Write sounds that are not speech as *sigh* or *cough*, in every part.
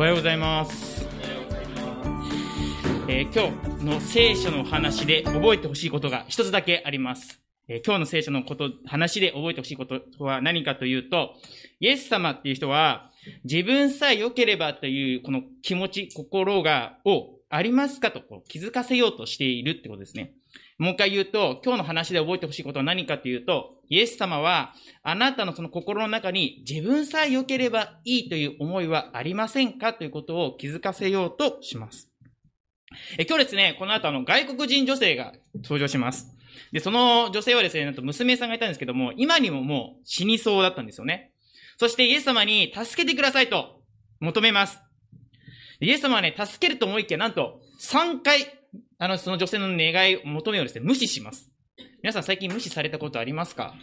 おはようございます。えー今日の聖書の話で覚えてほしいことが一つだけあります。えー今日の聖書のこと、話で覚えてほしいことは何かというと、イエス様っていう人は、自分さえ良ければというこの気持ち、心が、をありますかとこう気づかせようとしているってことですね。もう一回言うと、今日の話で覚えてほしいことは何かというと、イエス様は、あなたのその心の中に自分さえ良ければいいという思いはありませんかということを気づかせようとします。え今日ですね、この後あの外国人女性が登場します。で、その女性はですね、なんと娘さんがいたんですけども、今にももう死にそうだったんですよね。そしてイエス様に助けてくださいと求めます。イエス様はね、助けると思いきや、なんと3回、あの、その女性の願い求めをですね、無視します。皆さん最近無視されたことありますか？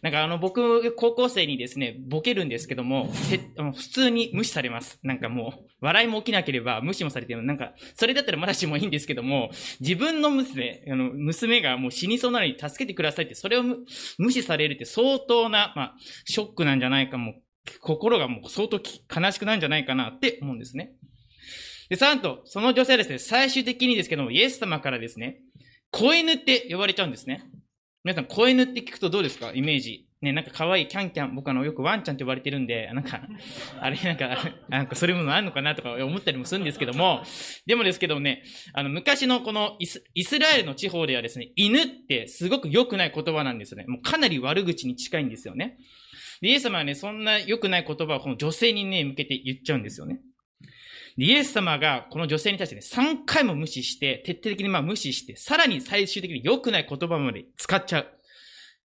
なんかあの、僕、高校生にですね、ボケるんですけども、普通に無視されます。なんかもう、笑いも起きなければ無視もされてる。なんか、それだったらまだしもいいんですけども、自分の娘、あの、娘がもう死にそうなのに助けてくださいって、それを無視されるって相当な、まあ、ショックなんじゃないか、も、心がもう相当悲しくなんじゃないかなって思うんですね。で、さらと、その女性はですね、最終的にですけども、イエス様からですね、子犬って呼ばれちゃうんですね。皆さん、子犬って聞くとどうですか？イメージ。ね、なんか可愛いキャンキャン、僕あの、よくワンちゃんって呼ばれてるんで、なんか、あれ、なんか、なんかそういうものあるのかなとか思ったりもするんですけども、でもですけどもね、あの、昔のこのイスイスラエルの地方ではですね、犬ってすごく良くない言葉なんですよね。もうかなり悪口に近いんですよね。でイエス様はね、そんな良くない言葉をこの女性にね、向けて言っちゃうんですよね。イエス様がこの女性に対してね、3回も無視して、徹底的にまあ無視して、さらに最終的に良くない言葉まで使っちゃう。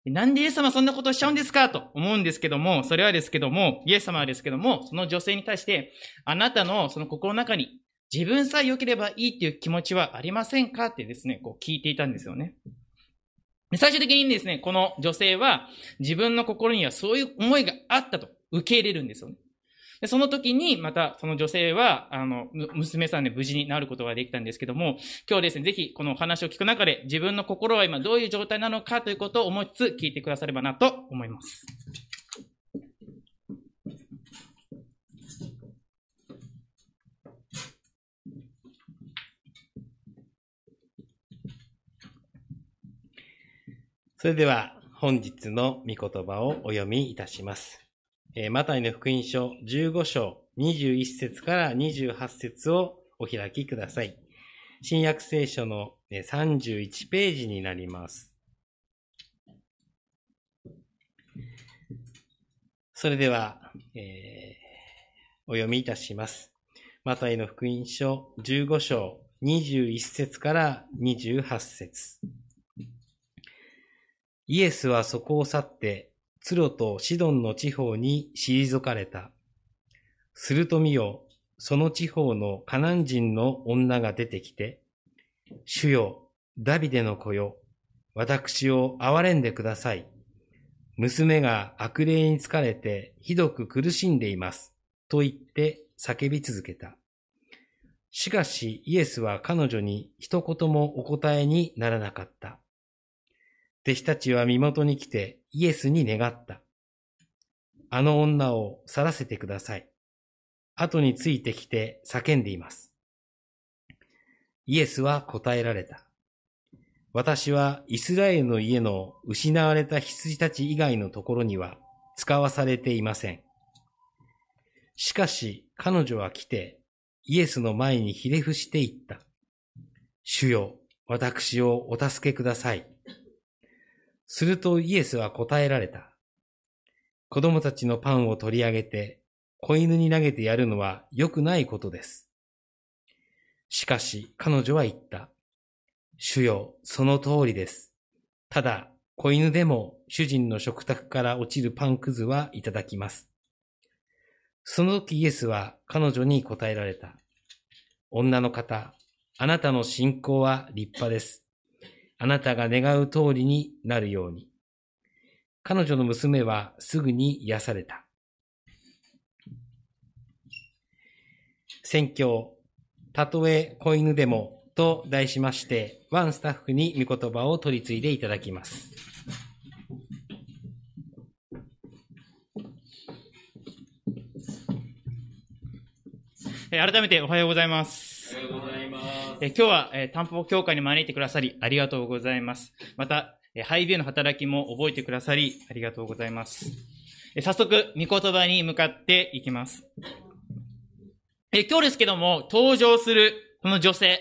なんでイエス様そんなことしちゃうんですか？と思うんですけども、それはですけども、イエス様はですけども、その女性に対して、あなたのその心の中に自分さえ良ければいいっていう気持ちはありませんか？ってですね、こう聞いていたんですよね。最終的にですね、この女性は自分の心にはそういう思いがあったと受け入れるんですよね。でその時に、また、その女性は、あの、娘さんで無事になることができたんですけども、今日ですね、ぜひ、このお話を聞く中で、自分の心は今どういう状態なのかということを思いつつ聞いてくださればなと思います。それでは本日の御言葉をお読みいたします。えーマタイの福音書15章21節から28節をお開きください。新約聖書の31ページになります。それでは、えーお読みいたします。マタイの福音書15章21節から28節イエスはそこを去って、ツロとシドンの地方に退かれた。すると見よ、その地方のカナン人の女が出てきて、主よ、ダビデの子よ、私を憐れんでください。娘が悪霊に疲れてひどく苦しんでいます。と言って叫び続けた。しかしイエスは彼女に一言もお答えにならなかった。弟子たちは身元に来てイエスに願った。あの女を去らせてください。後についてきて叫んでいます。イエスは答えられた。私はイスラエルの家の失われた羊たち以外のところには使わされていません。しかし彼女は来てイエスの前にひれ伏して言った。主よ、私をお助けください。するとイエスは答えられた。子供たちのパンを取り上げて、子犬に投げてやるのは良くないことです。しかし彼女は言った。主よ、その通りです。ただ、子犬でも主人の食卓から落ちるパンくずはいただきます。その時イエスは彼女に答えられた。女の方、あなたの信仰は立派です。あなたが願う通りになるように。彼女の娘はすぐに癒された。宣教、たとえ子犬でもと題しまして、ワンスタッフに御言葉を取り継いでいただきます。ええー改めておはようございます。おはようございます。えー今日は、えー、担保協会に招いてくださり、ありがとうございます。また、えーハイビューの働きも覚えてくださり、ありがとうございます。えー早速、御言葉に向かっていきます。えー今日ですけども、登場するこの女性、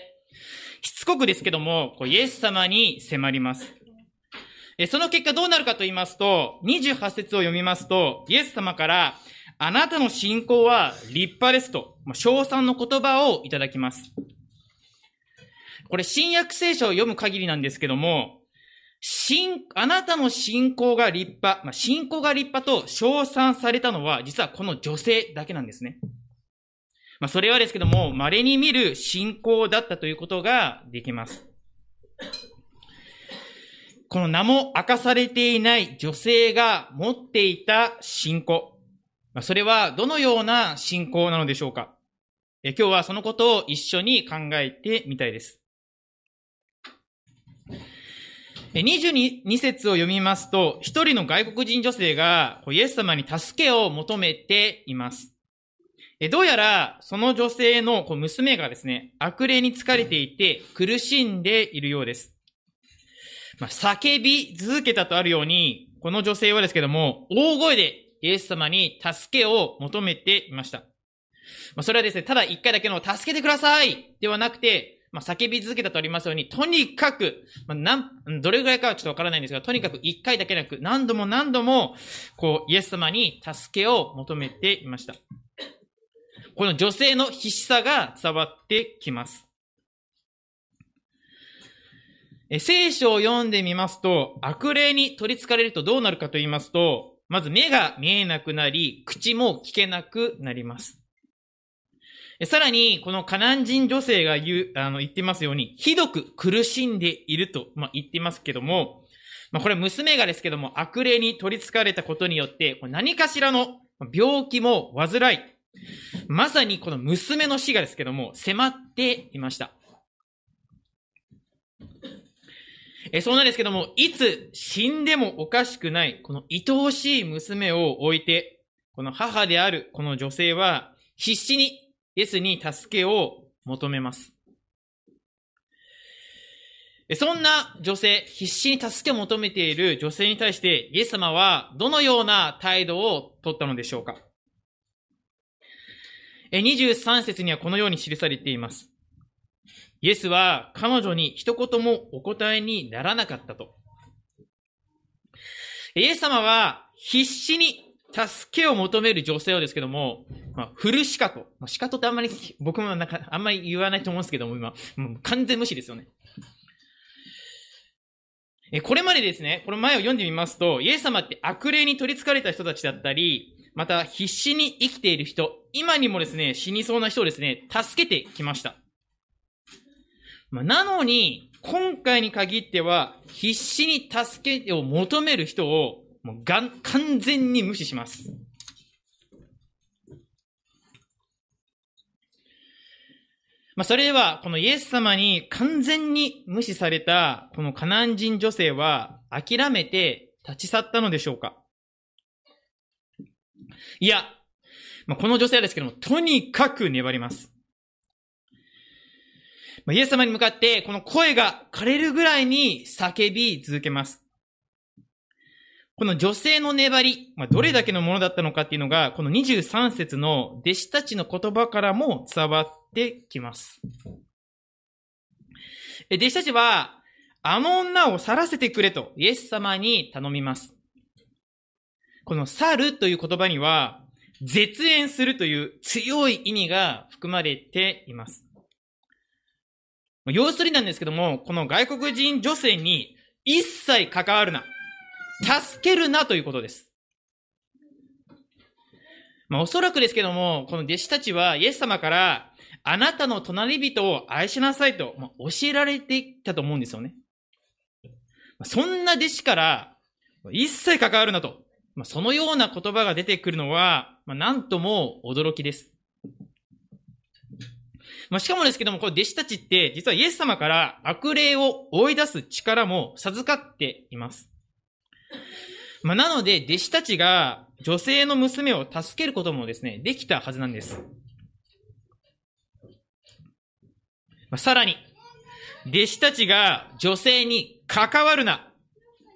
しつこくですけども、こうイエス様に迫ります。えーその結果どうなるかと言いますと、28節を読みますと、イエス様から、あなたの信仰は立派ですと、称賛の言葉をいただきます。これ、新約聖書を読む限りなんですけども、信、あなたの信仰が立派、まあ、信仰が立派と称賛されたのは、実はこの女性だけなんですね。まあ、それはですけども、稀に見る信仰だったということができます。この名も明かされていない女性が持っていた信仰。それはどのような信仰なのでしょうか？今日はそのことを一緒に考えてみたいです。22節を読みますと、一人の外国人女性がイエス様に助けを求めています。どうやら、その女性の娘がですね、悪霊に疲れていて苦しんでいるようです。まあ、叫び続けたとあるように、この女性はですけども、大声でイエス様に助けを求めていました。まあ、それはですね、ただ一回だけの助けてくださいではなくて、まあ、叫び続けたとありますように、とにかく、まあ、なん、どれぐらいかはちょっとわからないんですが、とにかく一回だけなく、何度も何度も、こう、イエス様に助けを求めていました。この女性の必死さが伝わってきます。え聖書を読んでみますと、悪霊に取り憑かれるとどうなるかと言いますと、まず目が見えなくなり、口も聞けなくなります。さらに、このカナン人女性が言う、あの、言ってますように、ひどく苦しんでいると、まあ、言ってますけども、まあ、これ娘がですけども、悪霊に取り憑かれたことによって、何かしらの病気も患い、まさにこの娘の死がですけども、迫っていました。えそうなんですけども、いつ死んでもおかしくない、この愛おしい娘を置いて、この母であるこの女性は、必死にイエスに助けを求めます。そんな女性、必死に助けを求めている女性に対して、イエス様はどのような態度を取ったのでしょうか23節にはこのように記されています。イエスは彼女に一言もお答えにならなかったと。イエス様は必死に助けを求める女性をですけども、まあ、フルシカト。まあ、シカトってあんまり、僕もなんか、あんまり言わないと思うんですけども、今、もう完全無視ですよね。え、これまでですね、この前を読んでみますと、イエス様って悪霊に取り憑かれた人たちだったり、また必死に生きている人、今にもですね、死にそうな人をですね、助けてきました。ま、なのに、今回に限っては、必死に助けを求める人を、もうがん、完全に無視します。まあ、それでは、このイエス様に完全に無視された、このカナン人女性は、諦めて立ち去ったのでしょうかいや、まあ、この女性はですけども、とにかく粘ります。まあイエス様に向かって、この声が枯れるぐらいに叫び続けます。この女性の粘り、まあ、どれだけのものだったのかっていうのが、この23節の弟子たちの言葉からも伝わってきます。弟子たちは、あの女を去らせてくれとイエス様に頼みます。この去るという言葉には、絶縁するという強い意味が含まれています。要するになんですけども、この外国人女性に一切関わるな。助けるなということです。まあ、おそらくですけども、この弟子たちはイエス様から、あなたの隣人を愛しなさいと、まあ、教えられていたと思うんですよね。そんな弟子から、一切関わるなと、まあ、そのような言葉が出てくるのは、まあ、なんとも驚きです。まあ、しかもですけども、この弟子たちって、実はイエス様から悪霊を追い出す力も授かっています。まあ、なので、弟子たちが女性の娘を助けることもですね、できたはずなんです。まあさらに、弟子たちが女性に関わるな、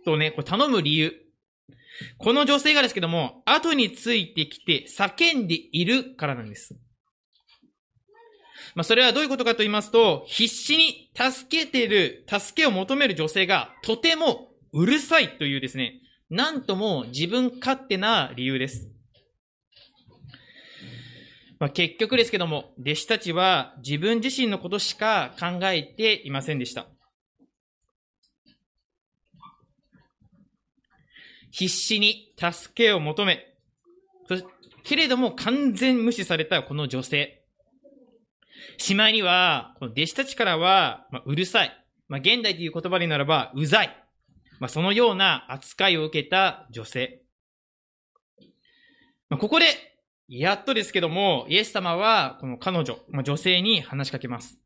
とね、こ頼む理由。この女性がですけども、後についてきて叫んでいるからなんです。まあ、それはどういうことかと言いますと、必死に助けてる、助けを求める女性がとてもうるさいというですね、なんとも自分勝手な理由です。まあ、結局ですけども、弟子たちは自分自身のことしか考えていませんでした。必死に助けを求め、けれども完全無視されたこの女性。しまいには、この弟子たちからは、まあ、うるさい。まあ、現代という言葉にならば、うざい。まあ、そのような扱いを受けた女性。まあ、ここでやっとですけども、イエス様は、この彼女、まあ、女性に話しかけます。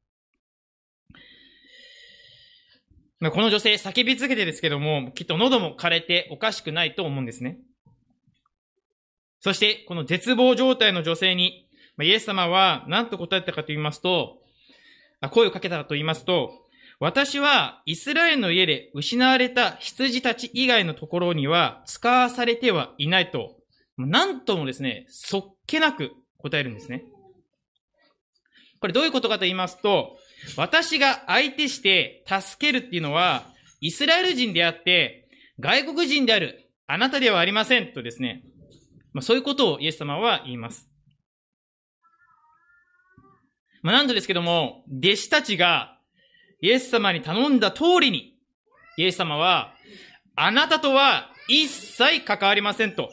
まあ、この女性叫び続けてですけども、きっと喉も枯れておかしくないと思うんですね。そして、この絶望状態の女性に、イエス様は何と答えたかと言いますと、声をかけたかと言いますと、私はイスラエルの家で失われた羊たち以外のところには使わされてはいないとなんともですね、そっけなく答えるんですね。これどういうことかと言いますと、私が相手して助けるっていうのは、イスラエル人であって、外国人であるあなたではありませんとですね、まあ、そういうことをイエス様は言います。まあ、なんとですけども、弟子たちがイエス様に頼んだ通りに、イエス様は、あなたとは一切関わりませんと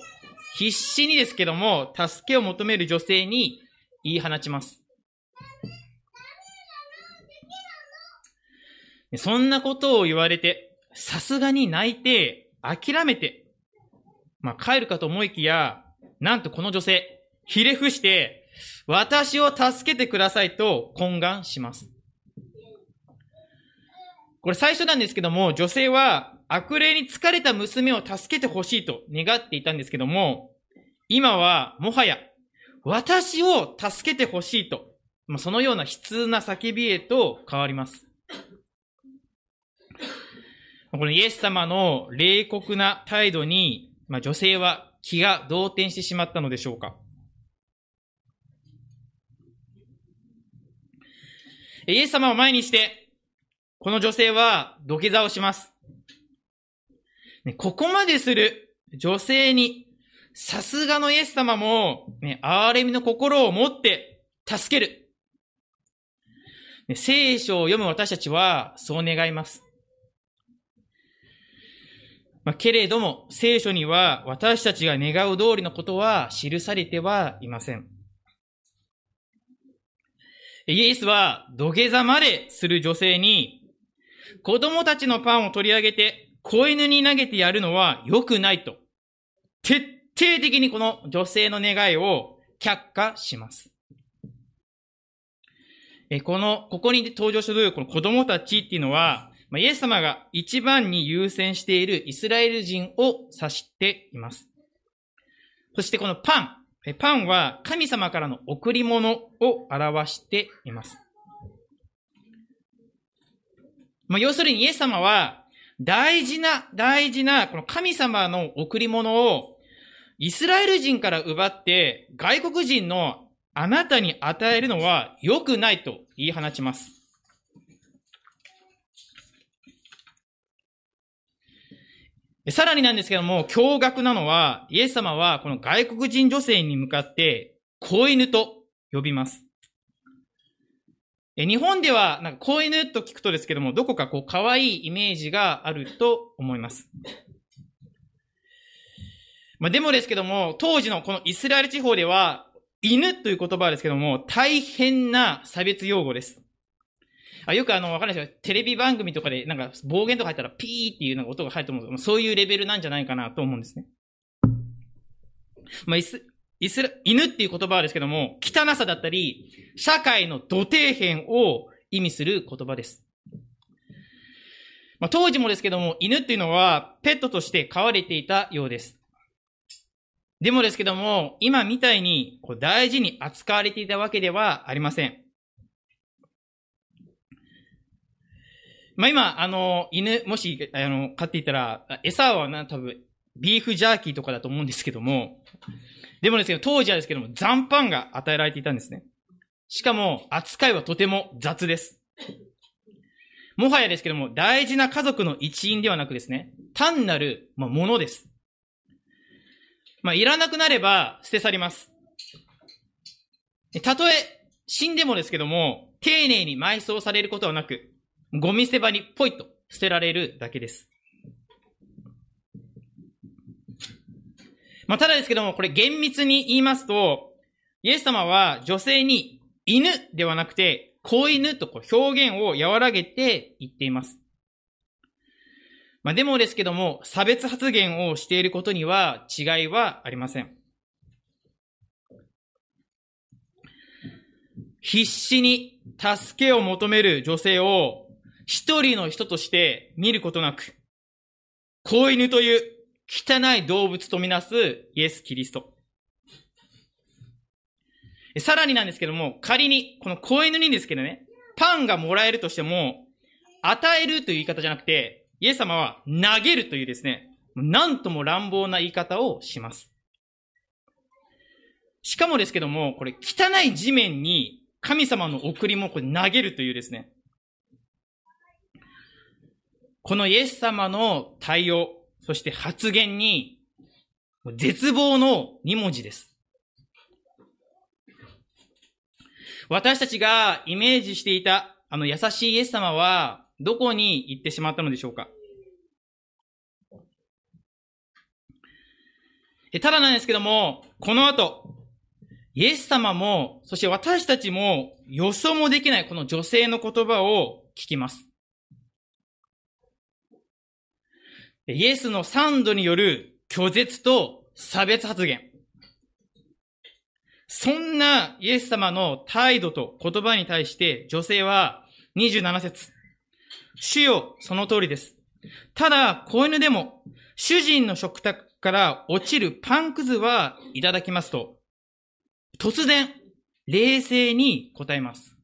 必死にですけども、助けを求める女性に言い放ちます。そんなことを言われて、さすがに泣いて、諦めて、まあ、帰るかと思いきや、なんとこの女性、ひれ伏して、私を助けてくださいと懇願します。これ最初なんですけども、女性は悪霊に疲れた娘を助けてほしいと願っていたんですけども、今はもはや私を助けてほしいと、まあ、そのような悲痛な叫びへと変わります。このイエス様の冷酷な態度に、まあ、女性は気が動転してしまったのでしょうか。イエス様を前にして、この女性は土下座をします。ね、ここまでする女性に、さすがのイエス様も、ね、憐れみの心を持って助ける。ね、聖書を読む私たちは、そう願います。まあ、けれども、聖書には私たちが願う通りのことは記されてはいません。イエスは土下座までする女性に、子供たちのパンを取り上げて子犬に投げてやるのは良くないと。徹底的にこの女性の願いを却下します。え、この、ここに登場するこの子供たちっていうのは、まイエス様が一番に優先しているイスラエル人を指しています。そしてこのパン。パンは神様からの贈り物を表しています。まあ、要するにイエス様は大事な、大事な、この神様の贈り物を、イスラエル人から奪って、外国人のあなたに与えるのは良くないと言い放ちます。さらになんですけども、驚愕なのは、イエス様はこの外国人女性に向かって、子犬と呼びます。日本では、なんか子犬と聞くとですけども、どこかこう可愛いイメージがあると思います。まあ、でもですけども、当時のこのイスラエル地方では、犬という言葉ですけども、大変な差別用語です。あよくあの、わかんないですよ。テレビ番組とかで、なんか暴言とか入ったらピーっていうなんか音が入ると思うんですけど、そういうレベルなんじゃないかなと思うんですね。まあ、イス、イスラ、犬っていう言葉ですけども、汚さだったり、社会の土底辺を意味する言葉です。まあ、当時もですけども、犬っていうのはペットとして飼われていたようです。でもですけども、今みたいにこう大事に扱われていたわけではありません。まあ今、あの、犬、もし、あの、飼っていたら、餌はな、多分、ビーフジャーキーとかだと思うんですけども、でもですけど、当時はですけども、残飯が与えられていたんですね。しかも、扱いはとても雑です。もはやですけども、大事な家族の一員ではなくですね、単なる、まあ、ものです。まあ、いらなくなれば捨て去ります。たとえ死んでもですけども、丁寧に埋葬されることはなく、ゴミ捨て場にポイと捨てられるだけです。まあ、ただですけども、これ厳密に言いますと、イエス様は女性に犬ではなくて、子犬とこう表現を和らげて言っています。まあ、でもですけども、差別発言をしていることには違いはありません。必死に助けを求める女性を一人の人として見ることなく、子犬という汚い動物とみなすイエス・キリスト。さらになんですけども、仮に、この子犬にですけどね、パンがもらえるとしても、与えるという言い方じゃなくて、イエス様は投げるというですね、なんとも乱暴な言い方をします。しかもですけども、これ汚い地面に神様の贈り物を投げるというですね、このイエス様の対応、そして発言に、絶望の2文字です。私たちがイメージしていた、あの優しいイエス様は、どこに行ってしまったのでしょうか？ただなんですけども、この後、イエス様も、そして私たちも予想もできないこの女性の言葉を聞きます。イエスの三度による拒絶と差別発言。そんなイエス様の態度と言葉に対して女性は27節主よ、その通りです。ただ、子犬でも主人の食卓から落ちるパンくずはいただきますと、突然、冷静に答えます。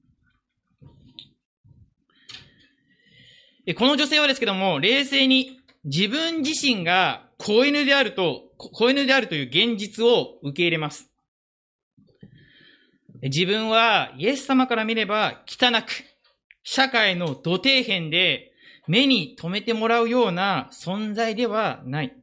この女性はですけども、冷静に自分自身が子犬であると、子犬であるという現実を受け入れます。自分はイエス様から見れば汚く、社会の土底辺で目に留めてもらうような存在ではない。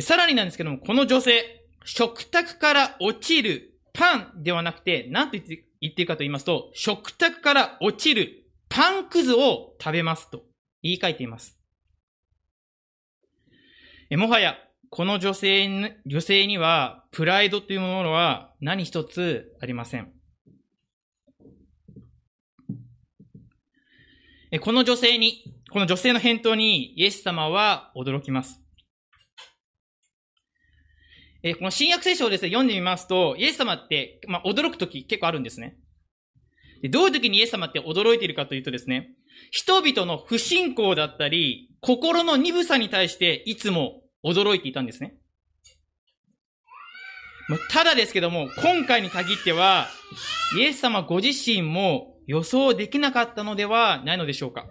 さらになんですけども、この女性、食卓から落ちるパンではなくて、何と言って言ってるかと言いますと、食卓から落ちるパンくずを食べますと言い換えています。もはや、この女性女性には、プライドというものは何一つありません。この女性に、この女性の返答にイエス様は驚きます。えこの新約聖書をですね、読んでみますと、イエス様って、まあ、驚くとき結構あるんですね。でどういうときにイエス様って驚いているかというとですね、人々の不信仰だったり、心の鈍さに対していつも驚いていたんですね。ただですけども、今回に限っては、イエス様ご自身も予想できなかったのではないのでしょうか。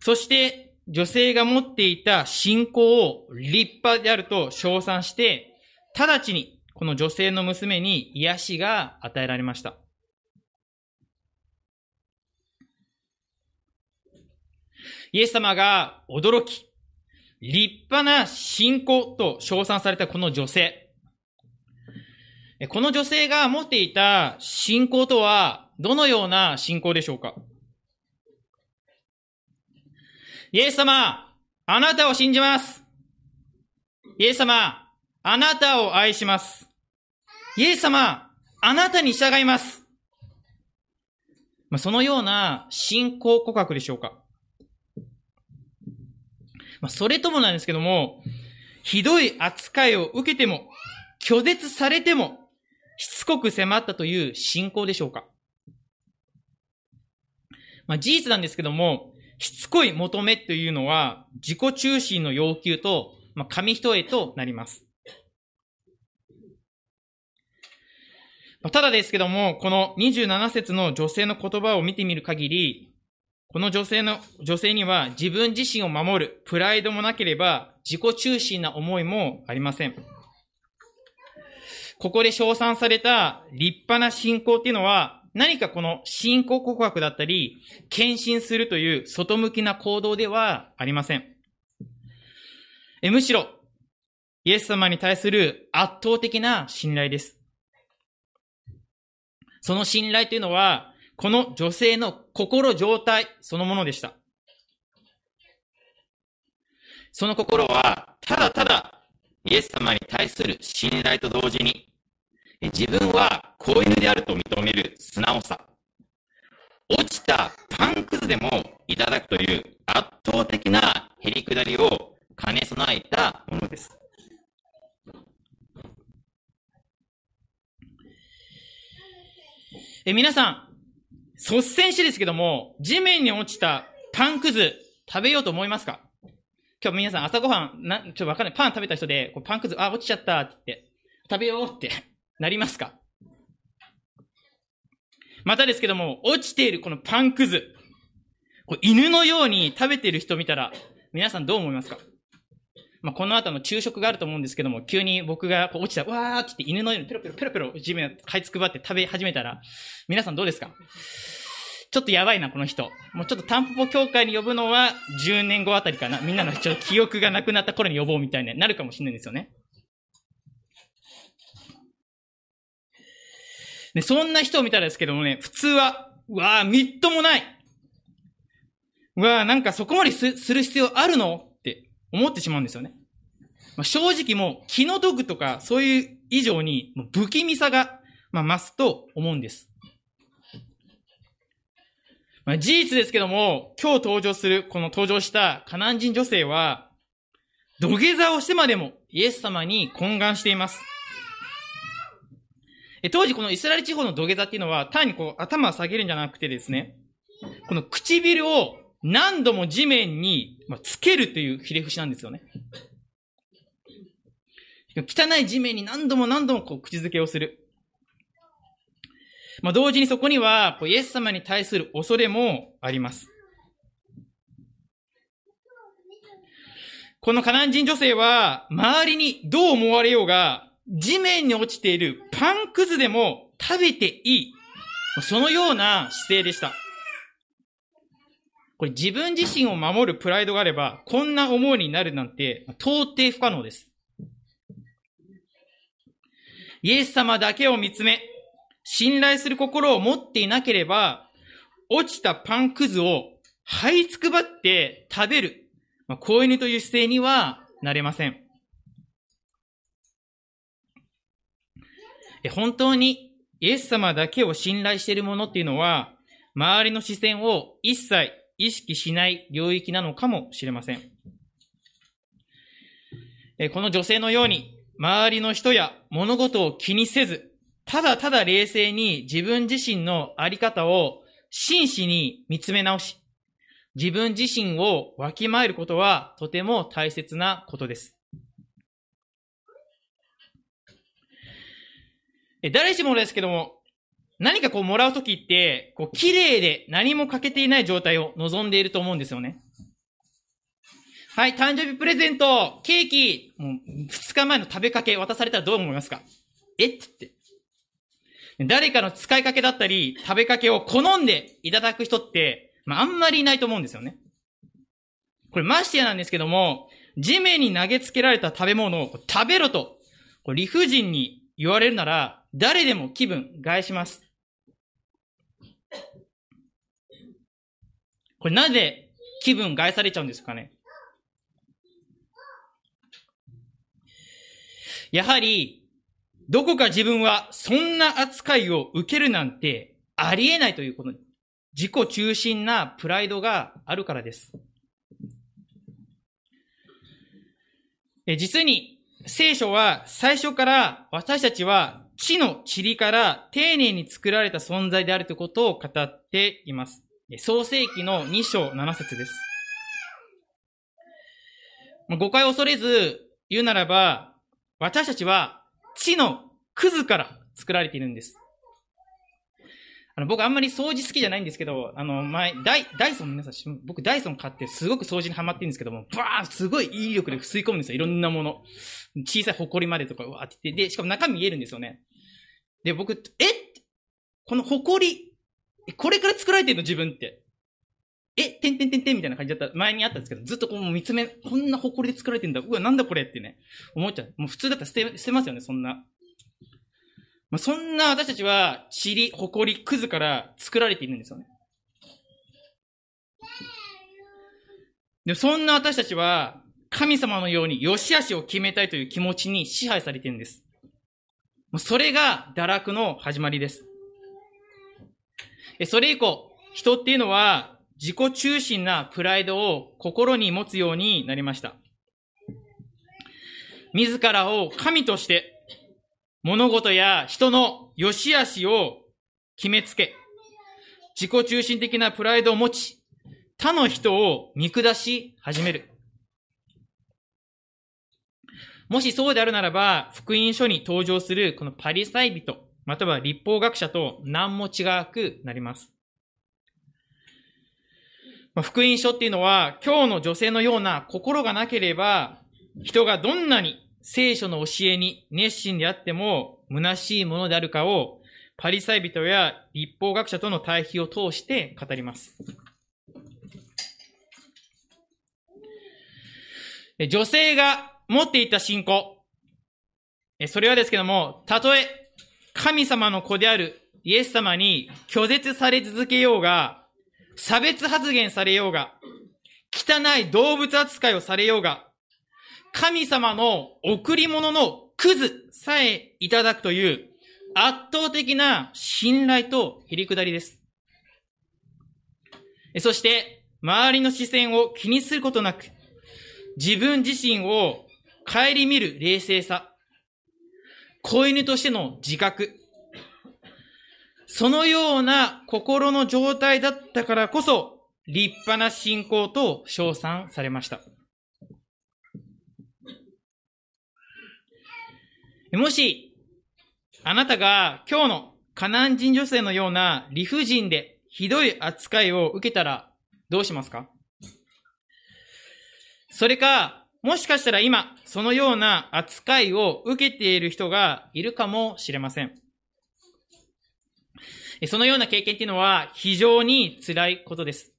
そして、女性が持っていた信仰を立派であると称賛して、直ちにこの女性の娘に癒しが与えられました。イエス様が驚き、立派な信仰と称賛されたこの女性。この女性が持っていた信仰とはどのような信仰でしょうか？イエス様、あなたを信じます。イエス様、あなたを愛します。イエス様、あなたに従います。まあ、そのような信仰告白でしょうか？まあ、それともなんですけども、ひどい扱いを受けても、拒絶されても、しつこく迫ったという信仰でしょうか。まあ、事実なんですけども、しつこい求めというのは、自己中心の要求と、まあ、紙一重となります。ただですけども、この27節の女性の言葉を見てみる限り、この女性の、女性には自分自身を守るプライドもなければ自己中心な思いもありません。ここで称賛された立派な信仰っていうのは何かこの信仰告白だったり、献身するという外向きな行動ではありません。えむしろ、イエス様に対する圧倒的な信頼です。その信頼というのは、この女性の心状態そのものでした。その心は、ただただ、イエス様に対する信頼と同時に、自分は子犬であると認める素直さ。落ちたパンくずでもいただくという圧倒的なへりくだりを兼ね備えたものです。え皆さん、率先してですけども、地面に落ちたパンくず食べようと思いますか？今日皆さん朝ごはん、な、ちょっとわかんない。パン食べた人で、こうパンくず、あ、落ちちゃったって言って、食べようって *laughs* なりますか？またですけども、落ちているこのパンくず、こ犬のように食べている人見たら、皆さんどう思いますか？まあ、この後の昼食があると思うんですけども、急に僕がこう落ちた、わーって言って犬のようにペロペロペロペロ地面這いつくばって食べ始めたら、皆さんどうですか？ちょっとやばいな、この人。もうちょっとタンポポ協会に呼ぶのは10年後あたりかな。みんなのちょっと記憶がなくなった頃に呼ぼうみたいになるかもしれないんですよね。で、そんな人を見たらですけどもね、普通は、うわー、みっともない。うわー、なんかそこまでする必要あるの？思ってしまうんですよね。まあ、正直もう気の毒とかそういう以上に不気味さが、ま、増すと思うんです。まあ、事実ですけども、今日登場する、この登場したカナン人女性は、土下座をしてまでもイエス様に懇願しています。当時このイスラエル地方の土下座っていうのは単にこう頭を下げるんじゃなくてですね、この唇を何度も地面につけるというひれ伏しなんですよね。汚い地面に何度も何度もこう口づけをする。まあ、同時にそこには、イエス様に対する恐れもあります。このカナン人女性は、周りにどう思われようが、地面に落ちているパンくずでも食べていい。そのような姿勢でした。これ自分自身を守るプライドがあれば、こんな思いになるなんて、到底不可能です。イエス様だけを見つめ、信頼する心を持っていなければ、落ちたパンくずを這いつくばって食べる、まあ、子犬という姿勢にはなれません。本当にイエス様だけを信頼しているものっていうのは、周りの視線を一切意識しない領域なのかもしれません。この女性のように、周りの人や物事を気にせず、ただただ冷静に自分自身のあり方を真摯に見つめ直し、自分自身をわきまえることはとても大切なことです。誰しもですけども、何かこうもらうときって、こう綺麗で何も欠けていない状態を望んでいると思うんですよね。はい、誕生日プレゼント、ケーキ、もう2日前の食べかけ渡されたらどう思いますか？え？って言って。誰かの使いかけだったり、食べかけを好んでいただく人って、まあ、あんまりいないと思うんですよね。これましてやなんですけども、地面に投げつけられた食べ物を食べろと、理不尽に言われるなら、誰でも気分害します。これなぜ気分害されちゃうんですかね？やはり、どこか自分はそんな扱いを受けるなんてありえないということ、自己中心なプライドがあるからです。実に、聖書は最初から私たちは地の塵から丁寧に作られた存在であるということを語っています。創世記の2章7節です。誤解を恐れず言うならば、私たちは地のクズから作られているんです。あの僕あんまり掃除好きじゃないんですけど、あの、前、ダイ、ダイソン皆さん、僕ダイソン買ってすごく掃除にハマってるんですけども、バーすごい威力で吸い込むんですよ。いろんなもの。小さい埃までとか、わーって言って、で、しかも中身見えるんですよね。で、僕、えこの埃、これから作られてるの自分って。え、てんてんてんてんみたいな感じだった、前にあったんですけど、ずっとこう見つめ、こんな埃で作られてんだ。うわ、なんだこれってね、思っちゃう。もう普通だったら捨て、捨てますよね、そんな。まあ、そんな私たちは、塵、埃、クズから作られているんですよね。でもそんな私たちは、神様のように良し悪しを決めたいという気持ちに支配されているんです。もうそれが堕落の始まりです。それ以降、人っていうのは自己中心なプライドを心に持つようになりました。自らを神として物事や人の良し悪しを決めつけ、自己中心的なプライドを持ち、他の人を見下し始める。もしそうであるならば、福音書に登場するこのパリサイ人、または立法学者と何も違くなります。福音書っていうのは、今日の女性のような心がなければ、人がどんなに聖書の教えに熱心であっても、虚しいものであるかを、パリサイ人や立法学者との対比を通して語ります。女性が持っていた信仰。それはですけども、たとえ神様の子であるイエス様に拒絶され続けようが、差別発言されようが、汚い動物扱いをされようが、神様の贈り物のクズさえいただくという圧倒的な信頼とへりくだりです。そして、周りの視線を気にすることなく、自分自身を顧みる冷静さ、子犬としての自覚、そのような心の状態だったからこそ、立派な信仰と称賛されました。もし、あなたが今日のカナン人女性のような理不尽でひどい扱いを受けたらどうしますか？それか、もしかしたら今、そのような扱いを受けている人がいるかもしれません。そのような経験っていうのは非常に辛いことです。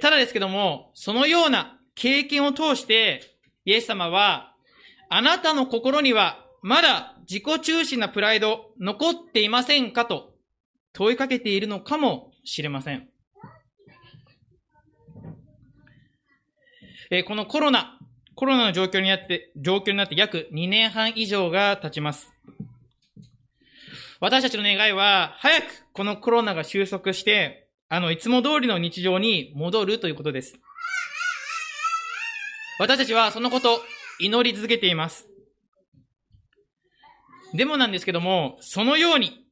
ただですけども、そのような経験を通して、イエス様は、あなたの心にはまだ自己中心なプライド残っていませんかと問いかけているのかもしれません。えこのコロナ、コロナの状況になって、状況になって約2年半以上が経ちます。私たちの願いは、早くこのコロナが収束して、あの、いつも通りの日常に戻るということです。私たちはそのこと、祈り続けています。でもなんですけども、そのように、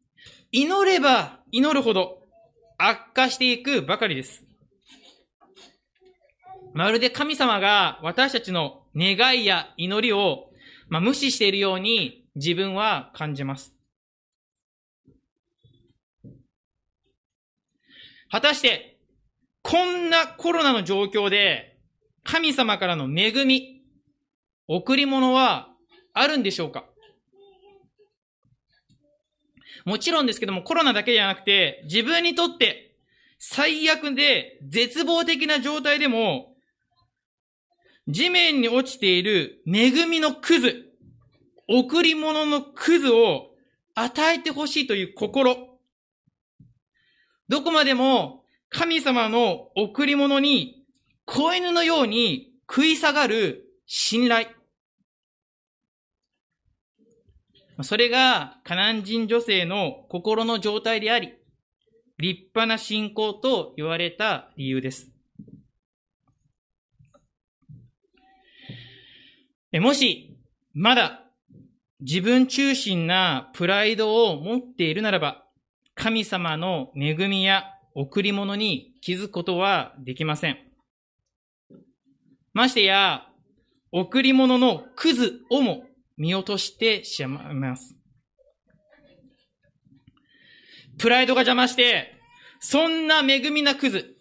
祈れば祈るほど悪化していくばかりです。まるで神様が私たちの願いや祈りを、まあ、無視しているように自分は感じます。果たして、こんなコロナの状況で神様からの恵み、贈り物はあるんでしょうか？もちろんですけども、コロナだけじゃなくて、自分にとって最悪で絶望的な状態でも、地面に落ちている恵みのクズ、贈り物のクズを与えてほしいという心。どこまでも神様の贈り物に子犬のように食い下がる信頼。それがカナン人女性の心の状態であり、立派な信仰と言われた理由です。もし、まだ自分中心なプライドを持っているならば、神様の恵みや贈り物に気づくことはできません。ましてや、贈り物のクズをも見落としてしまいます。プライドが邪魔して、そんな恵みなクズ、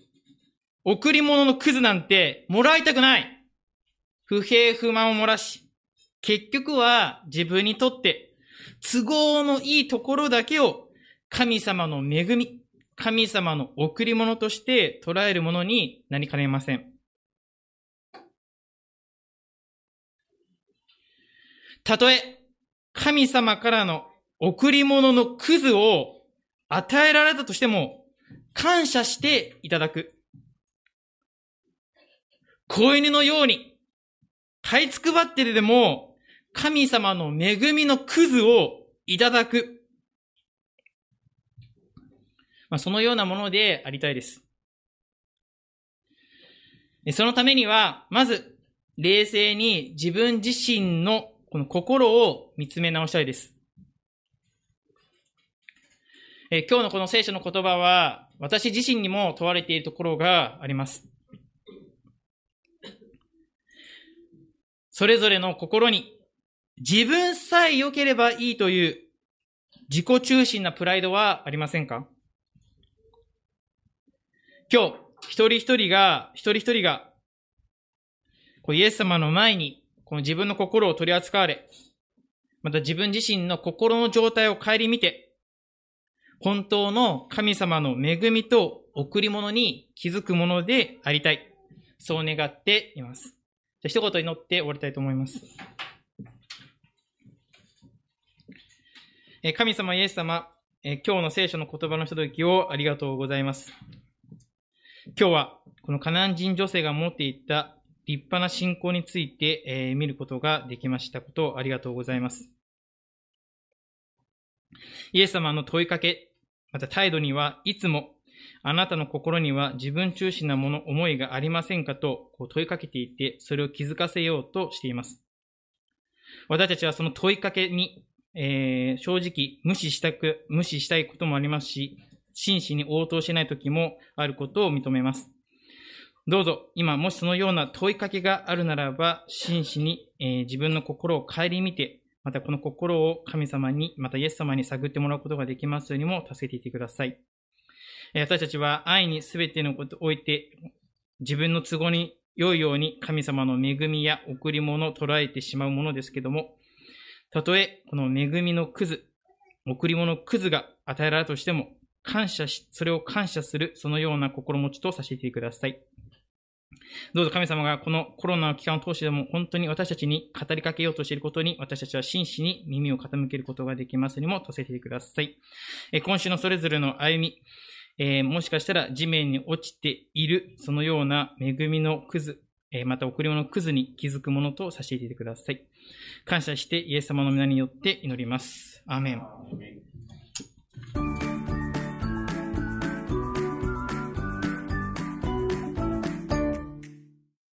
贈り物のクズなんてもらいたくない。不平不満を漏らし、結局は自分にとって都合のいいところだけを神様の恵み、神様の贈り物として捉えるものになりかねません。たとえ神様からの贈り物のクズを与えられたとしても、感謝していただく。子犬のように、這いつくばってでも、神様の恵みのクズをいただく。まあ、そのようなものでありたいです。そのためには、まず、冷静に自分自身のこの心を見つめ直したいです。え今日のこの聖書の言葉は、私自身にも問われているところがあります。それぞれの心に、自分さえ良ければいいという自己中心なプライドはありませんか？今日、一人一人が、一人一人が、こうイエス様の前に、この自分の心を取り扱われ、また自分自身の心の状態を顧みて、本当の神様の恵みと贈り物に気づくものでありたい。そう願っています。じゃ一言祈って終わりたいと思います。神様イエス様、今日の聖書の言葉のひとときをありがとうございます。今日はこのカナン人女性が持っていた立派な信仰について見ることができましたことをありがとうございます。イエス様の問いかけ、また態度にはいつも、あなたの心には自分中心なもの、思いがありませんかと問いかけていて、それを気づかせようとしています。私たちはその問いかけに、えー、正直無視したく、無視したいこともありますし、真摯に応答しない時もあることを認めます。どうぞ、今、もしそのような問いかけがあるならば、真摯に、えー、自分の心を顧みて、またこの心を神様に、またイエス様に探ってもらうことができますようにも助けていてください。私たちは愛に全てのことを置いて、自分の都合に良いように神様の恵みや贈り物を捉えてしまうものですけども、たとえこの恵みのクズ、贈り物クズが与えられたとしても、感謝し、それを感謝する、そのような心持ちとさせてください。どうぞ神様がこのコロナの期間を通してでも本当に私たちに語りかけようとしていることに私たちは真摯に耳を傾けることができますにもとせてください。今週のそれぞれの歩み、えー、もしかしたら地面に落ちているそのような恵みのクズ、えー、また贈り物のクズに気づくものと差し入れてください。感謝してイエス様の皆によって祈ります。アーメン